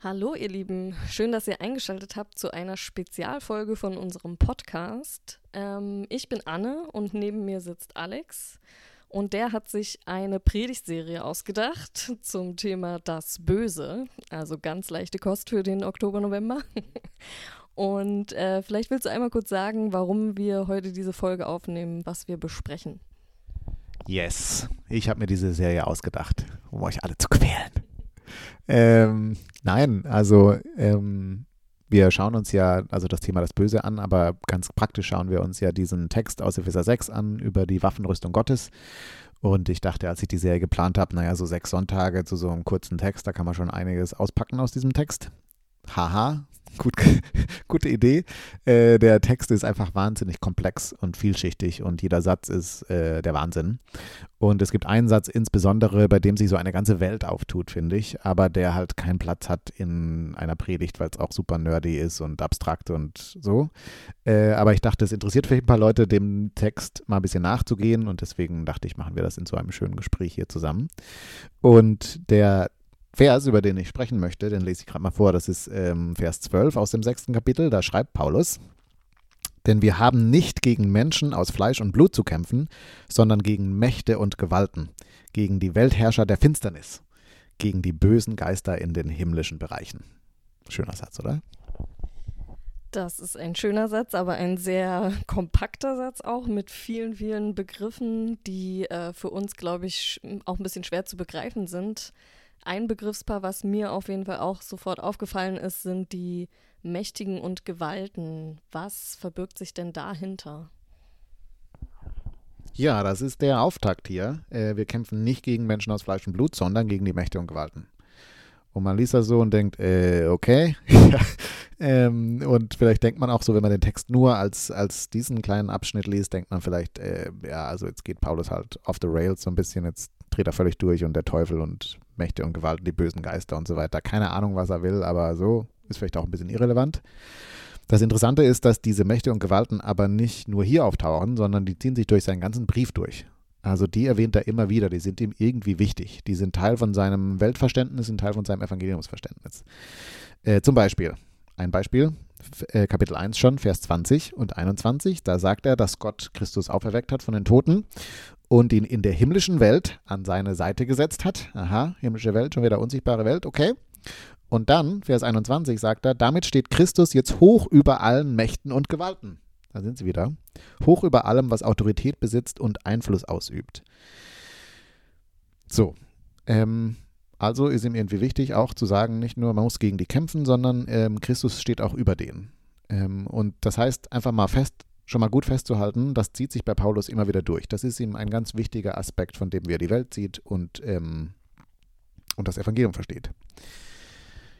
Hallo ihr Lieben, schön, dass ihr eingeschaltet habt zu einer Spezialfolge von unserem Podcast. Ähm, ich bin Anne und neben mir sitzt Alex und der hat sich eine Predigtserie ausgedacht zum Thema das Böse, also ganz leichte Kost für den Oktober, November. Und äh, vielleicht willst du einmal kurz sagen, warum wir heute diese Folge aufnehmen, was wir besprechen. Yes, ich habe mir diese Serie ausgedacht, um euch alle zu quälen. Ähm, nein, also ähm, wir schauen uns ja also das Thema das Böse an, aber ganz praktisch schauen wir uns ja diesen Text aus Epheser 6 an über die Waffenrüstung Gottes. Und ich dachte, als ich die Serie geplant habe, naja, so sechs Sonntage zu so einem kurzen Text, da kann man schon einiges auspacken aus diesem Text. Haha, Gut, gute Idee. Äh, der Text ist einfach wahnsinnig komplex und vielschichtig und jeder Satz ist äh, der Wahnsinn. Und es gibt einen Satz insbesondere, bei dem sich so eine ganze Welt auftut, finde ich, aber der halt keinen Platz hat in einer Predigt, weil es auch super nerdy ist und abstrakt und so. Äh, aber ich dachte, es interessiert vielleicht ein paar Leute, dem Text mal ein bisschen nachzugehen und deswegen dachte ich, machen wir das in so einem schönen Gespräch hier zusammen. Und der Vers, über den ich sprechen möchte, den lese ich gerade mal vor. Das ist ähm, Vers 12 aus dem sechsten Kapitel. Da schreibt Paulus, denn wir haben nicht gegen Menschen aus Fleisch und Blut zu kämpfen, sondern gegen Mächte und Gewalten, gegen die Weltherrscher der Finsternis, gegen die bösen Geister in den himmlischen Bereichen. Schöner Satz, oder? Das ist ein schöner Satz, aber ein sehr kompakter Satz auch mit vielen, vielen Begriffen, die äh, für uns, glaube ich, auch ein bisschen schwer zu begreifen sind. Ein Begriffspaar, was mir auf jeden Fall auch sofort aufgefallen ist, sind die Mächtigen und Gewalten. Was verbirgt sich denn dahinter? Ja, das ist der Auftakt hier. Äh, wir kämpfen nicht gegen Menschen aus Fleisch und Blut, sondern gegen die Mächte und Gewalten. Und man liest das so und denkt, äh, okay. ähm, und vielleicht denkt man auch so, wenn man den Text nur als, als diesen kleinen Abschnitt liest, denkt man vielleicht, äh, ja, also jetzt geht Paulus halt off the rails so ein bisschen, jetzt dreht er völlig durch und der Teufel und Mächte und Gewalt, die bösen Geister und so weiter. Keine Ahnung, was er will, aber so ist vielleicht auch ein bisschen irrelevant. Das Interessante ist, dass diese Mächte und Gewalten aber nicht nur hier auftauchen, sondern die ziehen sich durch seinen ganzen Brief durch. Also die erwähnt er immer wieder, die sind ihm irgendwie wichtig. Die sind Teil von seinem Weltverständnis, sind Teil von seinem Evangeliumsverständnis. Äh, zum Beispiel, ein Beispiel, äh, Kapitel 1 schon, Vers 20 und 21, da sagt er, dass Gott Christus auferweckt hat von den Toten und ihn in der himmlischen Welt an seine Seite gesetzt hat. Aha, himmlische Welt, schon wieder unsichtbare Welt, okay. Und dann, Vers 21, sagt er, damit steht Christus jetzt hoch über allen Mächten und Gewalten. Da sind sie wieder. Hoch über allem, was Autorität besitzt und Einfluss ausübt. So. Ähm, also ist ihm irgendwie wichtig, auch zu sagen, nicht nur man muss gegen die kämpfen, sondern ähm, Christus steht auch über denen. Ähm, und das heißt, einfach mal fest schon mal gut festzuhalten, das zieht sich bei Paulus immer wieder durch. Das ist ihm ein ganz wichtiger Aspekt, von dem er die Welt sieht und, ähm, und das Evangelium versteht.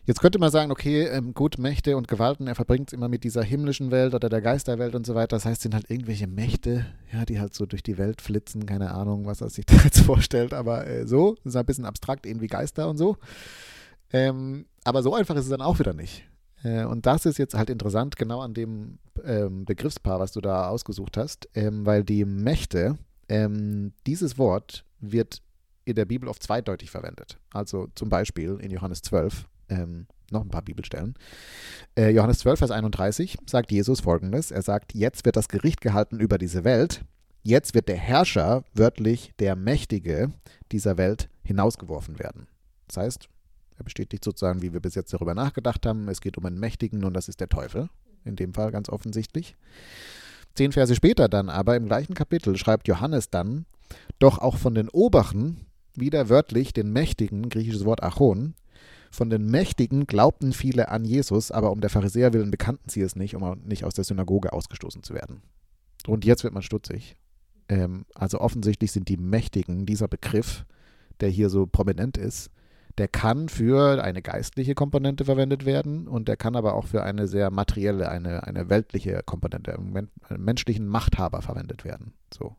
Jetzt könnte man sagen, okay, ähm, gut, Mächte und Gewalten, er verbringt es immer mit dieser himmlischen Welt oder der Geisterwelt und so weiter. Das heißt, sind halt irgendwelche Mächte, ja, die halt so durch die Welt flitzen, keine Ahnung, was er sich da jetzt vorstellt, aber äh, so, das ist ein bisschen abstrakt, irgendwie Geister und so. Ähm, aber so einfach ist es dann auch wieder nicht. Äh, und das ist jetzt halt interessant, genau an dem ähm, Begriffspaar, was du da ausgesucht hast, ähm, weil die Mächte, ähm, dieses Wort wird in der Bibel oft zweideutig verwendet. Also zum Beispiel in Johannes 12, ähm, noch ein paar Bibelstellen. Äh, Johannes 12, Vers 31 sagt Jesus folgendes: Er sagt, jetzt wird das Gericht gehalten über diese Welt. Jetzt wird der Herrscher, wörtlich der Mächtige dieser Welt, hinausgeworfen werden. Das heißt, er bestätigt sozusagen, wie wir bis jetzt darüber nachgedacht haben. Es geht um einen Mächtigen und das ist der Teufel. In dem Fall ganz offensichtlich. Zehn Verse später dann aber im gleichen Kapitel schreibt Johannes dann, doch auch von den Obachen, wieder wörtlich den Mächtigen, griechisches Wort Achon, von den Mächtigen glaubten viele an Jesus, aber um der Pharisäer willen bekannten sie es nicht, um nicht aus der Synagoge ausgestoßen zu werden. Und jetzt wird man stutzig. Ähm, also offensichtlich sind die Mächtigen dieser Begriff, der hier so prominent ist, der kann für eine geistliche Komponente verwendet werden und der kann aber auch für eine sehr materielle, eine, eine weltliche Komponente, einen menschlichen Machthaber verwendet werden. So.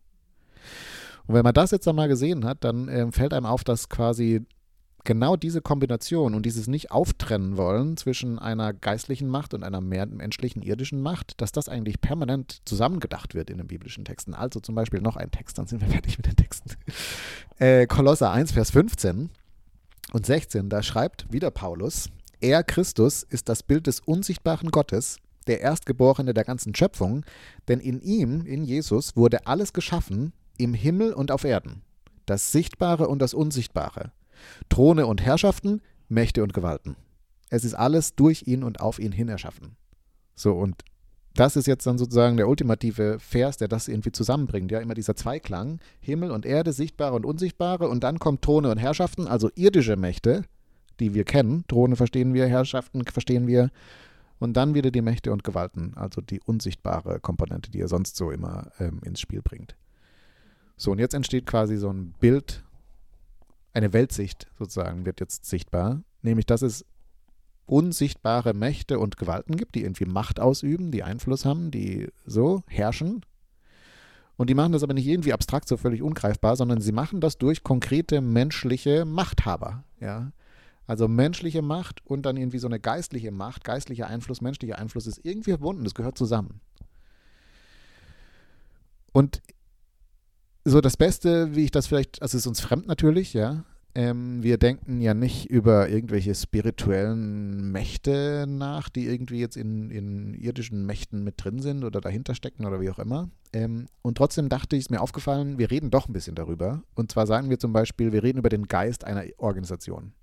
Und wenn man das jetzt einmal gesehen hat, dann äh, fällt einem auf, dass quasi genau diese Kombination und dieses nicht auftrennen wollen zwischen einer geistlichen Macht und einer mehr menschlichen, irdischen Macht, dass das eigentlich permanent zusammengedacht wird in den biblischen Texten. Also zum Beispiel noch ein Text, dann sind wir fertig mit den Texten. Äh, Kolosser 1, Vers 15 und 16, da schreibt wieder Paulus, Er, Christus, ist das Bild des unsichtbaren Gottes, der Erstgeborene der ganzen Schöpfung, denn in ihm, in Jesus, wurde alles geschaffen, im Himmel und auf Erden, das Sichtbare und das Unsichtbare, Throne und Herrschaften, Mächte und Gewalten. Es ist alles durch ihn und auf ihn hin erschaffen. So, und das ist jetzt dann sozusagen der ultimative Vers, der das irgendwie zusammenbringt. Ja, immer dieser Zweiklang, Himmel und Erde, Sichtbare und Unsichtbare, und dann kommt Throne und Herrschaften, also irdische Mächte, die wir kennen. Throne verstehen wir, Herrschaften verstehen wir. Und dann wieder die Mächte und Gewalten, also die unsichtbare Komponente, die er sonst so immer ähm, ins Spiel bringt. So, und jetzt entsteht quasi so ein Bild, eine Weltsicht sozusagen wird jetzt sichtbar, nämlich dass es unsichtbare Mächte und Gewalten gibt, die irgendwie Macht ausüben, die Einfluss haben, die so herrschen. Und die machen das aber nicht irgendwie abstrakt, so völlig ungreifbar, sondern sie machen das durch konkrete menschliche Machthaber. Ja? Also menschliche Macht und dann irgendwie so eine geistliche Macht, geistlicher Einfluss, menschlicher Einfluss ist irgendwie verbunden, das gehört zusammen. Und so das Beste, wie ich das vielleicht, also es ist uns fremd natürlich, ja. Ähm, wir denken ja nicht über irgendwelche spirituellen Mächte nach, die irgendwie jetzt in, in irdischen Mächten mit drin sind oder dahinter stecken oder wie auch immer. Ähm, und trotzdem dachte ich, ist mir aufgefallen, wir reden doch ein bisschen darüber. Und zwar sagen wir zum Beispiel, wir reden über den Geist einer Organisation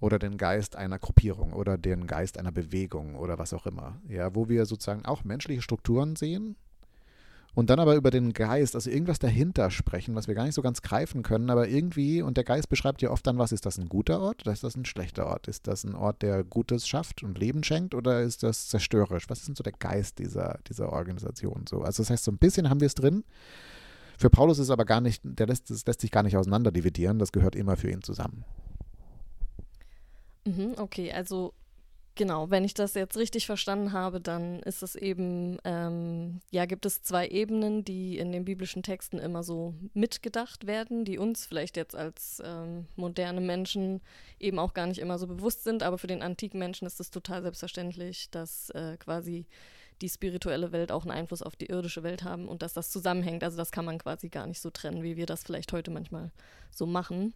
oder den Geist einer Gruppierung oder den Geist einer Bewegung oder was auch immer. Ja, wo wir sozusagen auch menschliche Strukturen sehen und dann aber über den Geist, also irgendwas dahinter sprechen, was wir gar nicht so ganz greifen können, aber irgendwie, und der Geist beschreibt ja oft dann, was ist das ein guter Ort oder ist das ein schlechter Ort? Ist das ein Ort, der Gutes schafft und Leben schenkt oder ist das zerstörerisch? Was ist denn so der Geist dieser, dieser Organisation? So, also das heißt, so ein bisschen haben wir es drin. Für Paulus ist aber gar nicht, der lässt, das lässt sich gar nicht auseinander dividieren, das gehört immer für ihn zusammen. Mhm, okay, also genau, wenn ich das jetzt richtig verstanden habe, dann ist es eben, ähm, ja, gibt es zwei Ebenen, die in den biblischen Texten immer so mitgedacht werden, die uns vielleicht jetzt als ähm, moderne Menschen eben auch gar nicht immer so bewusst sind, aber für den antiken Menschen ist es total selbstverständlich, dass äh, quasi die spirituelle Welt auch einen Einfluss auf die irdische Welt haben und dass das zusammenhängt. Also das kann man quasi gar nicht so trennen, wie wir das vielleicht heute manchmal so machen.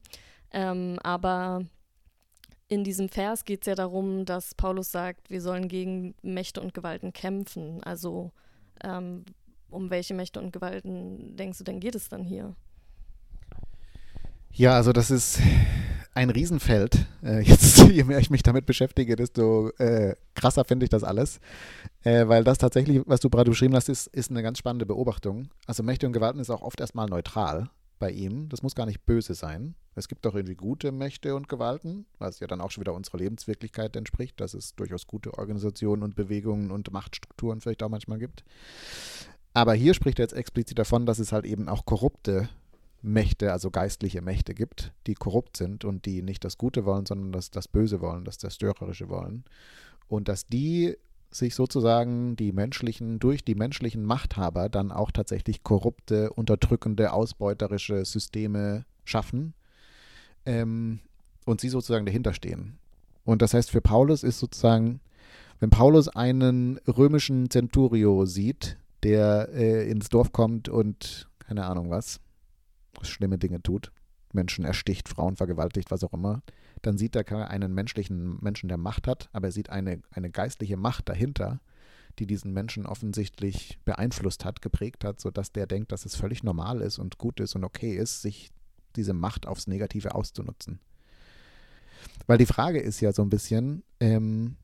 Ähm, aber in diesem Vers geht es ja darum, dass Paulus sagt, wir sollen gegen Mächte und Gewalten kämpfen. Also ähm, um welche Mächte und Gewalten denkst du denn geht es dann hier? Ja, also das ist ein Riesenfeld. Äh, jetzt, je mehr ich mich damit beschäftige, desto äh, krasser finde ich das alles. Äh, weil das tatsächlich, was du gerade beschrieben hast, ist, ist eine ganz spannende Beobachtung. Also Mächte und Gewalten ist auch oft erstmal neutral bei ihm. Das muss gar nicht böse sein. Es gibt auch irgendwie gute Mächte und Gewalten, was ja dann auch schon wieder unserer Lebenswirklichkeit entspricht, dass es durchaus gute Organisationen und Bewegungen und Machtstrukturen vielleicht auch manchmal gibt. Aber hier spricht er jetzt explizit davon, dass es halt eben auch korrupte Mächte, also geistliche Mächte gibt, die korrupt sind und die nicht das Gute wollen, sondern das, das Böse wollen, das Zerstörerische wollen. Und dass die sich sozusagen die menschlichen, durch die menschlichen Machthaber dann auch tatsächlich korrupte, unterdrückende, ausbeuterische Systeme schaffen ähm, und sie sozusagen dahinter stehen. Und das heißt, für Paulus ist sozusagen, wenn Paulus einen römischen Centurio sieht, der äh, ins Dorf kommt und keine Ahnung was, schlimme Dinge tut, Menschen ersticht, Frauen vergewaltigt, was auch immer, dann sieht er einen menschlichen Menschen, der Macht hat, aber er sieht eine, eine geistliche Macht dahinter, die diesen Menschen offensichtlich beeinflusst hat, geprägt hat, sodass der denkt, dass es völlig normal ist und gut ist und okay ist, sich diese Macht aufs Negative auszunutzen. Weil die Frage ist ja so ein bisschen, ähm,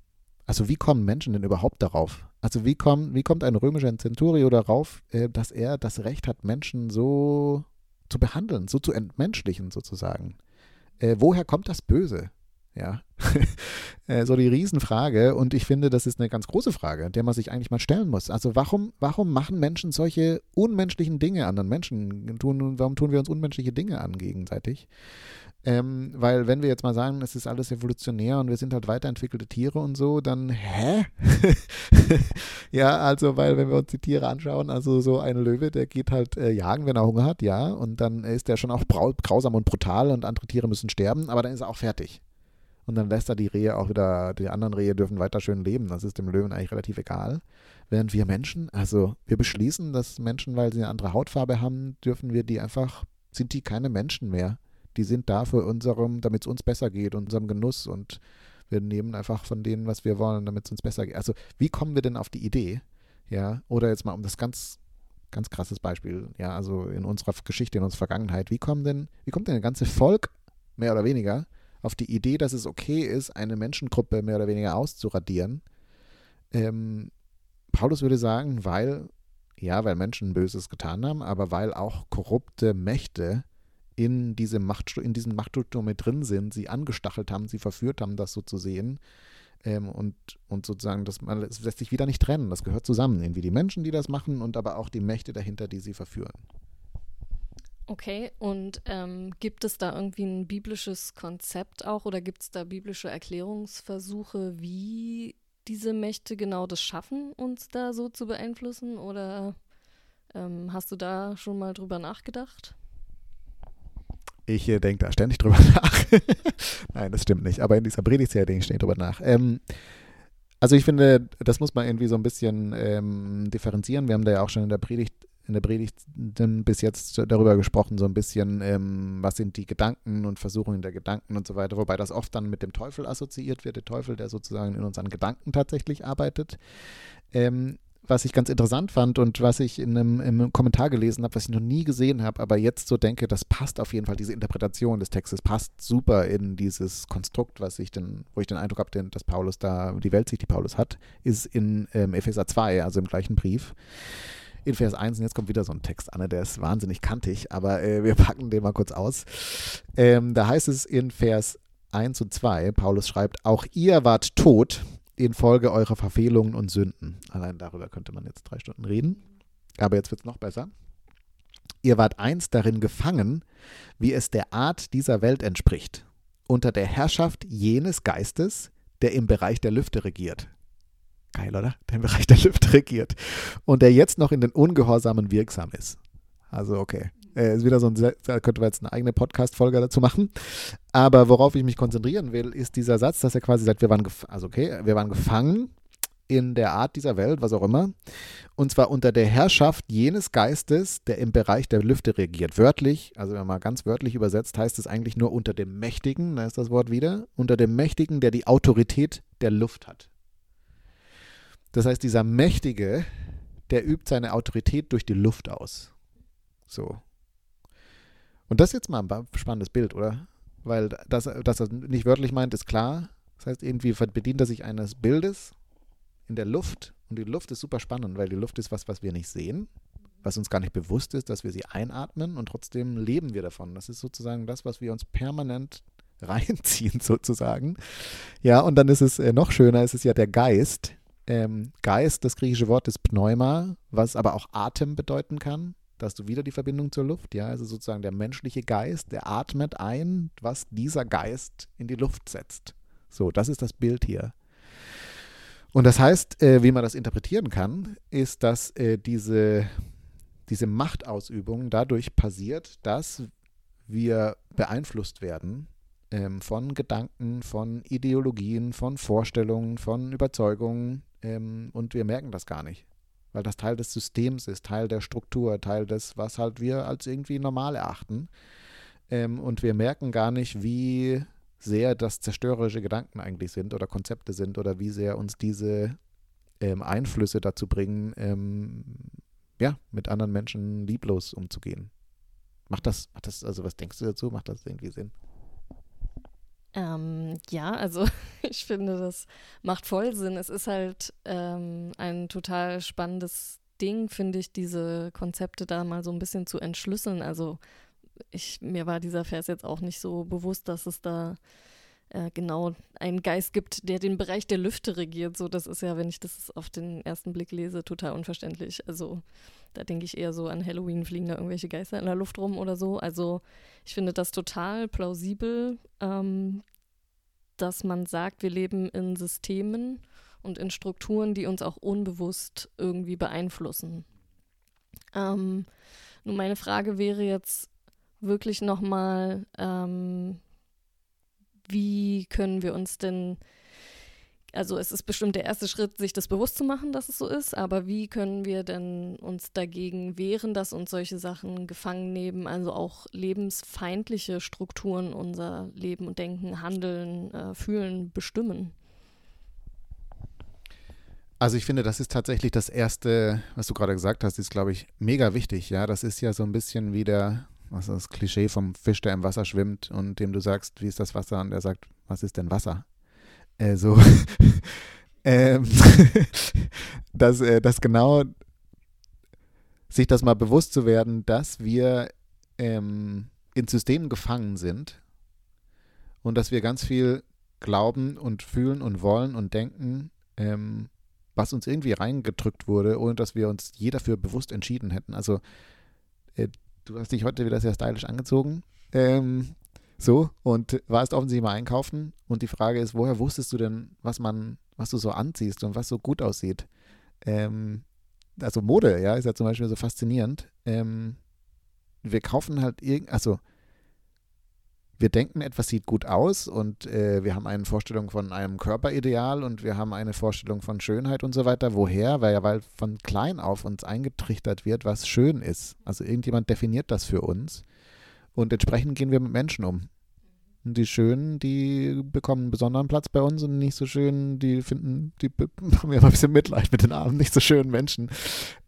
also wie kommen Menschen denn überhaupt darauf? Also wie, kommen, wie kommt ein römischer Centurio darauf, äh, dass er das Recht hat, Menschen so zu behandeln, so zu entmenschlichen sozusagen? Äh, woher kommt das Böse? Ja, äh, so die Riesenfrage. Und ich finde, das ist eine ganz große Frage, der man sich eigentlich mal stellen muss. Also warum, warum machen Menschen solche unmenschlichen Dinge anderen Menschen? Tun, warum tun wir uns unmenschliche Dinge an gegenseitig? Ähm, weil wenn wir jetzt mal sagen, es ist alles evolutionär und wir sind halt weiterentwickelte Tiere und so, dann hä? ja, also weil wenn wir uns die Tiere anschauen, also so ein Löwe, der geht halt äh, jagen, wenn er Hunger hat, ja, und dann ist der schon auch grausam und brutal und andere Tiere müssen sterben, aber dann ist er auch fertig. Und dann lässt er die Rehe auch wieder, die anderen Rehe dürfen weiter schön leben. Das ist dem Löwen eigentlich relativ egal. Während wir Menschen, also wir beschließen, dass Menschen, weil sie eine andere Hautfarbe haben, dürfen wir die einfach, sind die keine Menschen mehr die sind da für unserem, damit es uns besser geht, unserem Genuss und Wir nehmen einfach von denen, was wir wollen, damit es uns besser geht. Also wie kommen wir denn auf die Idee? Ja, oder jetzt mal um das ganz, ganz krasses Beispiel, ja, also in unserer Geschichte, in unserer Vergangenheit, wie kommen denn, wie kommt denn ein ganzes Volk, mehr oder weniger, auf die Idee, dass es okay ist, eine Menschengruppe mehr oder weniger auszuradieren? Ähm, Paulus würde sagen, weil, ja, weil Menschen Böses getan haben, aber weil auch korrupte Mächte in, diese Macht, in diesem Machtstruktur mit drin sind, sie angestachelt haben, sie verführt haben, das so zu sehen. Ähm, und, und sozusagen, das, man, das lässt sich wieder nicht trennen. Das gehört zusammen. Irgendwie die Menschen, die das machen und aber auch die Mächte dahinter, die sie verführen. Okay, und ähm, gibt es da irgendwie ein biblisches Konzept auch oder gibt es da biblische Erklärungsversuche, wie diese Mächte genau das schaffen, uns da so zu beeinflussen? Oder ähm, hast du da schon mal drüber nachgedacht? Ich äh, denke da ständig drüber nach. Nein, das stimmt nicht. Aber in dieser Predigtserie denke ich ständig drüber nach. Ähm, also ich finde, das muss man irgendwie so ein bisschen ähm, differenzieren. Wir haben da ja auch schon in der Predigt in der Predigt bis jetzt darüber gesprochen, so ein bisschen, ähm, was sind die Gedanken und Versuchungen der Gedanken und so weiter, wobei das oft dann mit dem Teufel assoziiert wird, der Teufel, der sozusagen in unseren Gedanken tatsächlich arbeitet. Ähm, was ich ganz interessant fand und was ich in einem, in einem Kommentar gelesen habe, was ich noch nie gesehen habe, aber jetzt so denke, das passt auf jeden Fall, diese Interpretation des Textes passt super in dieses Konstrukt, was ich denn, wo ich den Eindruck habe, dass Paulus da, die Weltsicht, die Paulus hat, ist in ähm, Epheser 2, also im gleichen Brief. In Vers 1, und jetzt kommt wieder so ein Text, Anne, der ist wahnsinnig kantig, aber äh, wir packen den mal kurz aus. Ähm, da heißt es in Vers 1 und 2, Paulus schreibt, auch ihr wart tot infolge eurer Verfehlungen und Sünden. Allein darüber könnte man jetzt drei Stunden reden. Aber jetzt wird es noch besser. Ihr wart einst darin gefangen, wie es der Art dieser Welt entspricht, unter der Herrschaft jenes Geistes, der im Bereich der Lüfte regiert. Geil, oder? Der im Bereich der Lüfte regiert. Und der jetzt noch in den Ungehorsamen wirksam ist. Also, okay. Äh, ist wieder so ein, da könnte man jetzt eine eigene Podcast-Folge dazu machen. Aber worauf ich mich konzentrieren will, ist dieser Satz, dass er quasi sagt, wir waren, also okay, wir waren gefangen in der Art dieser Welt, was auch immer, und zwar unter der Herrschaft jenes Geistes, der im Bereich der Lüfte regiert. Wörtlich, also wenn man mal ganz wörtlich übersetzt, heißt es eigentlich nur unter dem Mächtigen, da ist das Wort wieder, unter dem Mächtigen, der die Autorität der Luft hat. Das heißt, dieser Mächtige, der übt seine Autorität durch die Luft aus. So. Und das ist jetzt mal ein spannendes Bild, oder? Weil das, dass er nicht wörtlich meint, ist klar. Das heißt, irgendwie bedient er sich eines Bildes in der Luft. Und die Luft ist super spannend, weil die Luft ist was, was wir nicht sehen, was uns gar nicht bewusst ist, dass wir sie einatmen und trotzdem leben wir davon. Das ist sozusagen das, was wir uns permanent reinziehen, sozusagen. Ja, und dann ist es äh, noch schöner, es ist ja der Geist. Ähm, Geist, das griechische Wort ist Pneuma, was aber auch Atem bedeuten kann. Da hast du wieder die Verbindung zur Luft, ja, also sozusagen der menschliche Geist, der atmet ein, was dieser Geist in die Luft setzt. So, das ist das Bild hier. Und das heißt, äh, wie man das interpretieren kann, ist, dass äh, diese, diese Machtausübung dadurch passiert, dass wir beeinflusst werden ähm, von Gedanken, von Ideologien, von Vorstellungen, von Überzeugungen ähm, und wir merken das gar nicht weil das Teil des Systems ist, Teil der Struktur, Teil des, was halt wir als irgendwie normal erachten. Ähm, und wir merken gar nicht, wie sehr das zerstörerische Gedanken eigentlich sind oder Konzepte sind oder wie sehr uns diese ähm, Einflüsse dazu bringen, ähm, ja, mit anderen Menschen lieblos umzugehen. Macht das, macht das, also was denkst du dazu? Macht das irgendwie Sinn? Ähm, ja, also ich finde, das macht voll Sinn. Es ist halt ähm, ein total spannendes Ding, finde ich, diese Konzepte da mal so ein bisschen zu entschlüsseln. Also ich, mir war dieser Vers jetzt auch nicht so bewusst, dass es da äh, genau einen Geist gibt, der den Bereich der Lüfte regiert. So, das ist ja, wenn ich das auf den ersten Blick lese, total unverständlich. Also da denke ich eher so an Halloween, fliegen da irgendwelche Geister in der Luft rum oder so. Also ich finde das total plausibel, ähm, dass man sagt, wir leben in Systemen und in Strukturen, die uns auch unbewusst irgendwie beeinflussen. Ähm, nun, meine Frage wäre jetzt wirklich nochmal, ähm, wie können wir uns denn also es ist bestimmt der erste Schritt, sich das bewusst zu machen, dass es so ist, aber wie können wir denn uns dagegen wehren, dass uns solche Sachen gefangen nehmen, also auch lebensfeindliche Strukturen unser Leben und Denken, Handeln, äh, Fühlen bestimmen? Also ich finde, das ist tatsächlich das Erste, was du gerade gesagt hast, ist, glaube ich, mega wichtig. Ja, das ist ja so ein bisschen wie der, ist das Klischee vom Fisch, der im Wasser schwimmt und dem du sagst, wie ist das Wasser? Und der sagt, was ist denn Wasser? Äh, so, ähm, dass, äh, dass genau sich das mal bewusst zu werden, dass wir ähm, in Systemen gefangen sind und dass wir ganz viel glauben und fühlen und wollen und denken, ähm, was uns irgendwie reingedrückt wurde, ohne dass wir uns je dafür bewusst entschieden hätten. Also, äh, du hast dich heute wieder sehr stylisch angezogen. Ähm, so, und warst offensichtlich mal einkaufen. Und die Frage ist, woher wusstest du denn, was man, was du so anziehst und was so gut aussieht? Ähm, also Mode, ja, ist ja zum Beispiel so faszinierend. Ähm, wir kaufen halt irgend, also wir denken, etwas sieht gut aus und äh, wir haben eine Vorstellung von einem Körperideal und wir haben eine Vorstellung von Schönheit und so weiter. Woher? Weil ja, weil von klein auf uns eingetrichtert wird, was schön ist. Also irgendjemand definiert das für uns. Und entsprechend gehen wir mit Menschen um. Und die Schönen, die bekommen einen besonderen Platz bei uns und nicht so schön, die finden, die haben ja ein bisschen Mitleid mit den armen, nicht so schönen Menschen.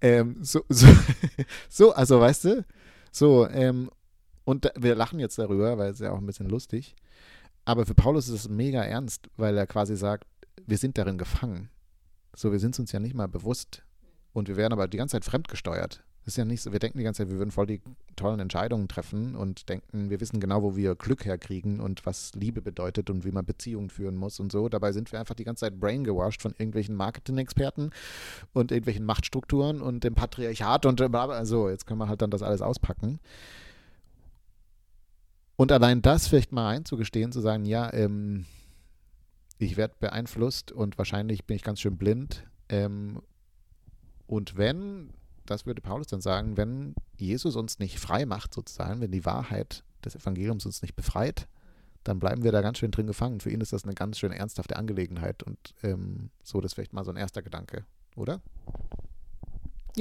Ähm, so, so, so, also weißt du, so, ähm, und wir lachen jetzt darüber, weil es ja auch ein bisschen lustig. Aber für Paulus ist es mega ernst, weil er quasi sagt, wir sind darin gefangen. So, wir sind uns ja nicht mal bewusst. Und wir werden aber die ganze Zeit fremdgesteuert. Das ist ja nicht so, wir denken die ganze Zeit, wir würden voll die tollen Entscheidungen treffen und denken, wir wissen genau, wo wir Glück herkriegen und was Liebe bedeutet und wie man Beziehungen führen muss und so. Dabei sind wir einfach die ganze Zeit braingewashed von irgendwelchen Marketing-Experten und irgendwelchen Machtstrukturen und dem Patriarchat und so. Jetzt können wir halt dann das alles auspacken. Und allein das vielleicht mal einzugestehen, zu sagen, ja, ähm, ich werde beeinflusst und wahrscheinlich bin ich ganz schön blind. Ähm, und wenn das würde Paulus dann sagen, wenn Jesus uns nicht frei macht, sozusagen, wenn die Wahrheit des Evangeliums uns nicht befreit, dann bleiben wir da ganz schön drin gefangen. Für ihn ist das eine ganz schön ernsthafte Angelegenheit und ähm, so, das ist vielleicht mal so ein erster Gedanke, oder?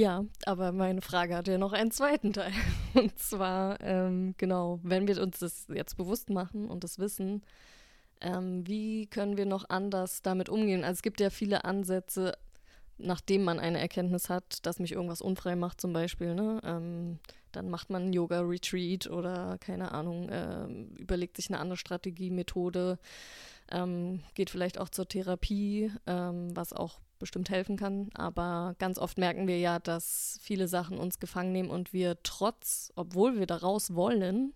Ja, aber meine Frage hat ja noch einen zweiten Teil. Und zwar, ähm, genau, wenn wir uns das jetzt bewusst machen und das wissen, ähm, wie können wir noch anders damit umgehen? Also es gibt ja viele Ansätze, nachdem man eine Erkenntnis hat, dass mich irgendwas unfrei macht, zum Beispiel, ne, ähm, dann macht man einen Yoga-Retreat oder keine Ahnung, äh, überlegt sich eine andere Strategie, Methode, ähm, geht vielleicht auch zur Therapie, ähm, was auch bestimmt helfen kann. Aber ganz oft merken wir ja, dass viele Sachen uns gefangen nehmen und wir trotz, obwohl wir da raus wollen,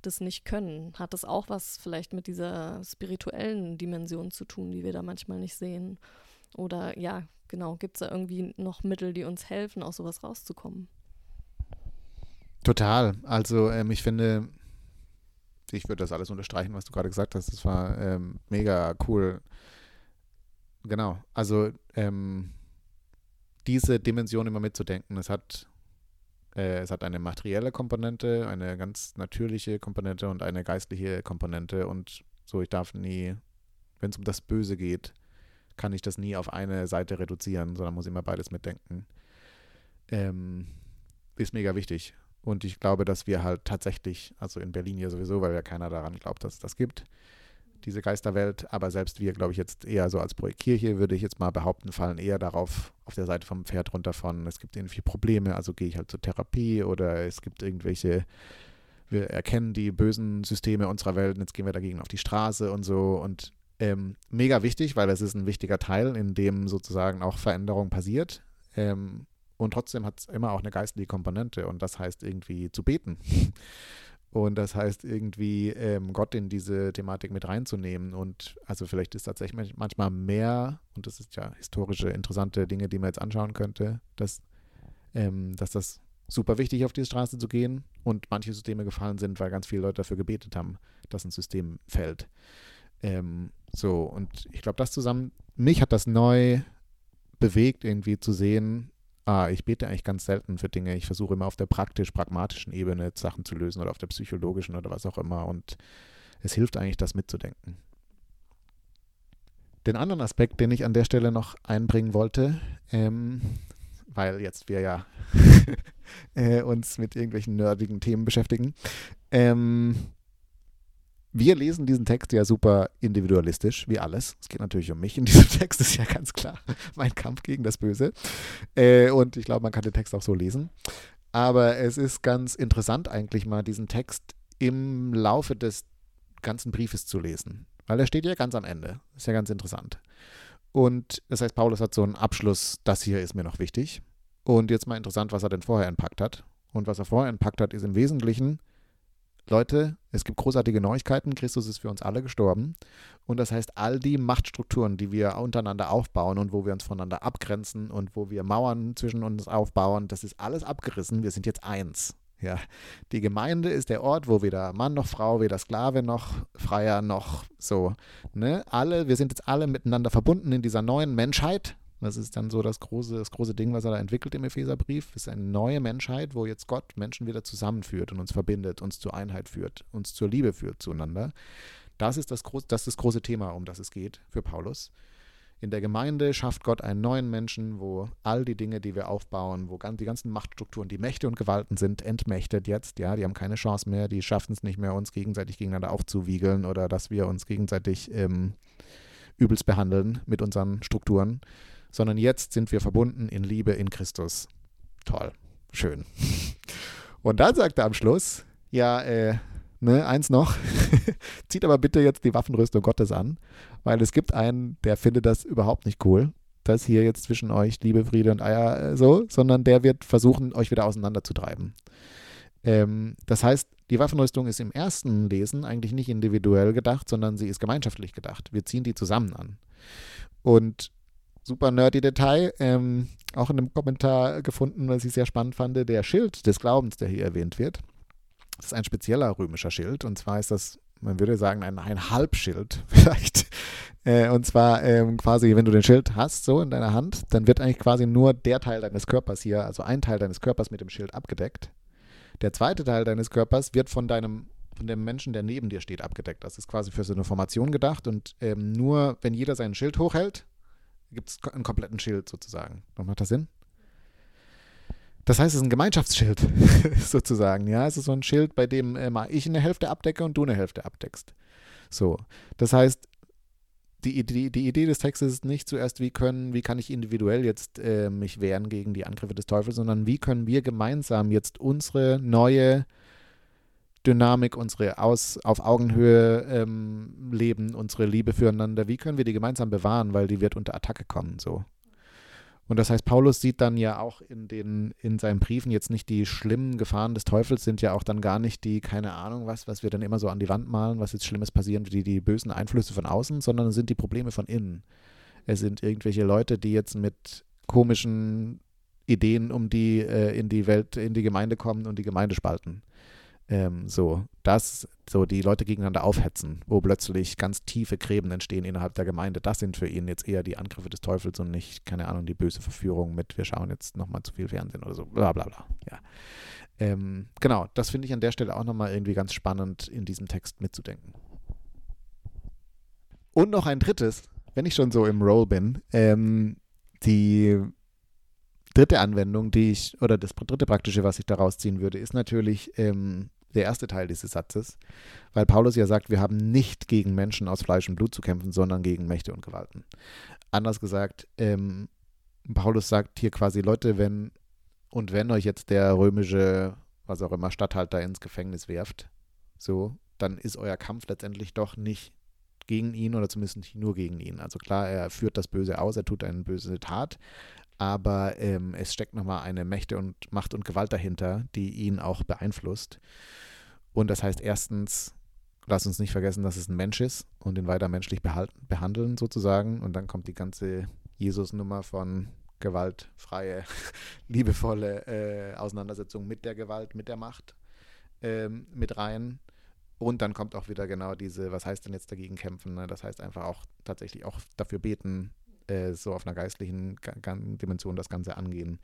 das nicht können. Hat das auch was vielleicht mit dieser spirituellen Dimension zu tun, die wir da manchmal nicht sehen? Oder ja, genau, gibt es da irgendwie noch Mittel, die uns helfen, aus sowas rauszukommen? Total. Also ähm, ich finde, ich würde das alles unterstreichen, was du gerade gesagt hast. Das war ähm, mega cool. Genau. Also ähm, diese Dimension immer mitzudenken. Es hat, äh, es hat eine materielle Komponente, eine ganz natürliche Komponente und eine geistliche Komponente. Und so, ich darf nie, wenn es um das Böse geht, kann ich das nie auf eine Seite reduzieren, sondern muss immer beides mitdenken. Ähm, ist mega wichtig. Und ich glaube, dass wir halt tatsächlich, also in Berlin ja sowieso, weil ja keiner daran glaubt, dass es das gibt, diese Geisterwelt, aber selbst wir, glaube ich, jetzt eher so als Kirche, würde ich jetzt mal behaupten, fallen eher darauf, auf der Seite vom Pferd runter von, es gibt irgendwie Probleme, also gehe ich halt zur Therapie oder es gibt irgendwelche, wir erkennen die bösen Systeme unserer Welt und jetzt gehen wir dagegen auf die Straße und so und ähm, mega wichtig, weil es ist ein wichtiger Teil, in dem sozusagen auch Veränderung passiert. Ähm, und trotzdem hat es immer auch eine geistliche Komponente und das heißt irgendwie zu beten. Und das heißt irgendwie ähm, Gott in diese Thematik mit reinzunehmen. Und also vielleicht ist tatsächlich manchmal mehr, und das ist ja historische, interessante Dinge, die man jetzt anschauen könnte, dass, ähm, dass das super wichtig auf die Straße zu gehen und manche Systeme gefallen sind, weil ganz viele Leute dafür gebetet haben, dass ein System fällt. Ähm, so, und ich glaube, das zusammen, mich hat das neu bewegt, irgendwie zu sehen, ah, ich bete eigentlich ganz selten für Dinge. Ich versuche immer auf der praktisch-pragmatischen Ebene Sachen zu lösen oder auf der psychologischen oder was auch immer. Und es hilft eigentlich, das mitzudenken. Den anderen Aspekt, den ich an der Stelle noch einbringen wollte, ähm, weil jetzt wir ja äh, uns mit irgendwelchen nerdigen Themen beschäftigen. Ähm, wir lesen diesen Text ja super individualistisch, wie alles. Es geht natürlich um mich in diesem Text, ist ja ganz klar mein Kampf gegen das Böse. Äh, und ich glaube, man kann den Text auch so lesen. Aber es ist ganz interessant eigentlich mal diesen Text im Laufe des ganzen Briefes zu lesen. Weil er steht ja ganz am Ende. Ist ja ganz interessant. Und das heißt, Paulus hat so einen Abschluss, das hier ist mir noch wichtig. Und jetzt mal interessant, was er denn vorher entpackt hat. Und was er vorher entpackt hat, ist im Wesentlichen, Leute, es gibt großartige Neuigkeiten. Christus ist für uns alle gestorben. Und das heißt, all die Machtstrukturen, die wir untereinander aufbauen und wo wir uns voneinander abgrenzen und wo wir Mauern zwischen uns aufbauen, das ist alles abgerissen. Wir sind jetzt eins. Ja, die Gemeinde ist der Ort, wo weder Mann noch Frau, weder Sklave noch Freier noch so, ne, alle, wir sind jetzt alle miteinander verbunden in dieser neuen Menschheit. Das ist dann so das große, das große Ding, was er da entwickelt im Epheserbrief. Ist eine neue Menschheit, wo jetzt Gott Menschen wieder zusammenführt und uns verbindet, uns zur Einheit führt, uns zur Liebe führt zueinander. Das ist das, das, ist das große Thema, um das es geht für Paulus. In der Gemeinde schafft Gott einen neuen Menschen, wo all die Dinge, die wir aufbauen, wo die ganzen Machtstrukturen, die Mächte und Gewalten sind, entmächtet jetzt. Ja, die haben keine Chance mehr, die schaffen es nicht mehr, uns gegenseitig gegeneinander aufzuwiegeln oder dass wir uns gegenseitig ähm, übelst behandeln mit unseren Strukturen, sondern jetzt sind wir verbunden in Liebe in Christus. Toll, schön. Und dann sagt er am Schluss, ja, äh, Ne, eins noch. Zieht aber bitte jetzt die Waffenrüstung Gottes an, weil es gibt einen, der findet das überhaupt nicht cool, dass hier jetzt zwischen euch Liebe, Friede und Eier äh, so, sondern der wird versuchen, euch wieder auseinanderzutreiben. Ähm, das heißt, die Waffenrüstung ist im ersten Lesen eigentlich nicht individuell gedacht, sondern sie ist gemeinschaftlich gedacht. Wir ziehen die zusammen an. Und super nerdy Detail, ähm, auch in einem Kommentar gefunden, was ich sehr spannend fand, der Schild des Glaubens, der hier erwähnt wird das ist ein spezieller römischer Schild. Und zwar ist das, man würde sagen, ein, ein Halbschild vielleicht. Äh, und zwar ähm, quasi, wenn du den Schild hast, so in deiner Hand, dann wird eigentlich quasi nur der Teil deines Körpers hier, also ein Teil deines Körpers mit dem Schild abgedeckt. Der zweite Teil deines Körpers wird von deinem von dem Menschen, der neben dir steht, abgedeckt. Das ist quasi für so eine Formation gedacht und ähm, nur wenn jeder sein Schild hochhält, gibt es einen kompletten Schild sozusagen. Macht das Sinn? Das heißt, es ist ein Gemeinschaftsschild sozusagen. Ja, es ist so ein Schild, bei dem äh, ich eine Hälfte abdecke und du eine Hälfte abdeckst. So, das heißt, die, die, die Idee des Textes ist nicht zuerst, wie können, wie kann ich individuell jetzt äh, mich wehren gegen die Angriffe des Teufels, sondern wie können wir gemeinsam jetzt unsere neue Dynamik, unsere Aus, auf Augenhöhe ähm, leben, unsere Liebe füreinander, wie können wir die gemeinsam bewahren, weil die wird unter Attacke kommen. So. Und das heißt, Paulus sieht dann ja auch in, den, in seinen Briefen jetzt nicht die schlimmen Gefahren des Teufels, sind ja auch dann gar nicht die, keine Ahnung was, was wir dann immer so an die Wand malen, was jetzt Schlimmes passieren, die, die bösen Einflüsse von außen, sondern es sind die Probleme von innen. Es sind irgendwelche Leute, die jetzt mit komischen Ideen um die, äh, in die Welt, in die Gemeinde kommen und die Gemeinde spalten ähm, so, dass so die Leute gegeneinander aufhetzen, wo plötzlich ganz tiefe Gräben entstehen innerhalb der Gemeinde. Das sind für ihn jetzt eher die Angriffe des Teufels und nicht, keine Ahnung, die böse Verführung mit, wir schauen jetzt nochmal zu viel Fernsehen oder so, bla bla bla. Ja. Ähm, genau, das finde ich an der Stelle auch nochmal irgendwie ganz spannend in diesem Text mitzudenken. Und noch ein drittes, wenn ich schon so im Roll bin, ähm, die dritte Anwendung, die ich, oder das dritte praktische, was ich daraus ziehen würde, ist natürlich ähm, der erste Teil dieses Satzes, weil Paulus ja sagt, wir haben nicht gegen Menschen aus Fleisch und Blut zu kämpfen, sondern gegen Mächte und Gewalten. Anders gesagt, ähm, Paulus sagt hier quasi, Leute, wenn und wenn euch jetzt der römische, was auch immer, Statthalter ins Gefängnis werft, so, dann ist euer Kampf letztendlich doch nicht gegen ihn oder zumindest nicht nur gegen ihn. Also klar, er führt das Böse aus, er tut eine böse Tat, aber ähm, es steckt nochmal eine Mächte und Macht und Gewalt dahinter, die ihn auch beeinflusst. Und das heißt erstens, lass uns nicht vergessen, dass es ein Mensch ist und ihn weiter menschlich behalten, behandeln sozusagen. Und dann kommt die ganze Jesus-Nummer von gewaltfreie, liebevolle äh, Auseinandersetzung mit der Gewalt, mit der Macht ähm, mit rein. Und dann kommt auch wieder genau diese, was heißt denn jetzt dagegen kämpfen? Ne? Das heißt einfach auch tatsächlich auch dafür beten, äh, so auf einer geistlichen Dimension das Ganze angehen.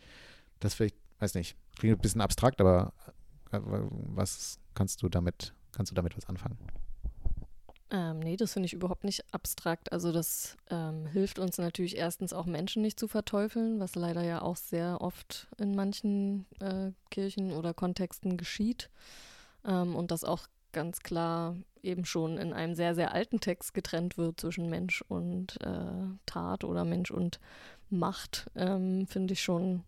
Das vielleicht, weiß nicht, klingt ein bisschen abstrakt, aber äh, was kannst du damit, kannst du damit was anfangen? Ähm, nee, das finde ich überhaupt nicht abstrakt. Also das ähm, hilft uns natürlich erstens auch Menschen nicht zu verteufeln, was leider ja auch sehr oft in manchen äh, Kirchen oder Kontexten geschieht. Ähm, und das auch ganz klar eben schon in einem sehr, sehr alten Text getrennt wird zwischen Mensch und äh, Tat oder Mensch und Macht, ähm, finde ich schon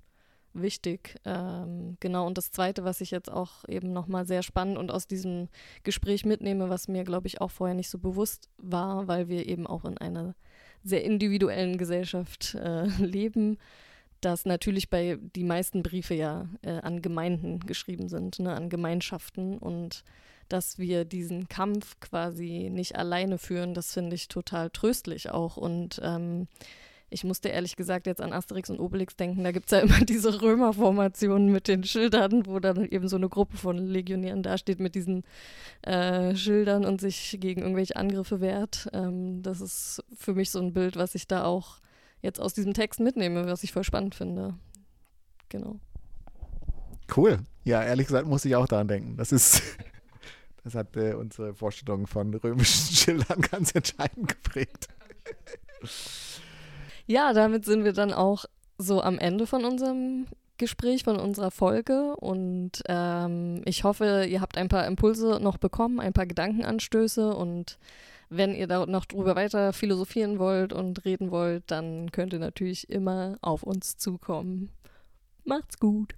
wichtig. Ähm, genau, und das Zweite, was ich jetzt auch eben nochmal sehr spannend und aus diesem Gespräch mitnehme, was mir, glaube ich, auch vorher nicht so bewusst war, weil wir eben auch in einer sehr individuellen Gesellschaft äh, leben, dass natürlich bei die meisten Briefe ja äh, an Gemeinden geschrieben sind, ne, an Gemeinschaften und dass wir diesen Kampf quasi nicht alleine führen, das finde ich total tröstlich auch und ähm, ich musste ehrlich gesagt jetzt an Asterix und Obelix denken. Da gibt es ja immer diese Römerformationen mit den Schildern, wo dann eben so eine Gruppe von Legionären dasteht mit diesen äh, Schildern und sich gegen irgendwelche Angriffe wehrt. Ähm, das ist für mich so ein Bild, was ich da auch jetzt aus diesem Text mitnehme, was ich voll spannend finde. Genau. Cool. Ja, ehrlich gesagt muss ich auch daran denken. Das ist, das hat äh, unsere Vorstellung von römischen Schildern ganz entscheidend geprägt. Ja, damit sind wir dann auch so am Ende von unserem Gespräch, von unserer Folge. Und ähm, ich hoffe, ihr habt ein paar Impulse noch bekommen, ein paar Gedankenanstöße. Und wenn ihr da noch drüber weiter philosophieren wollt und reden wollt, dann könnt ihr natürlich immer auf uns zukommen. Macht's gut.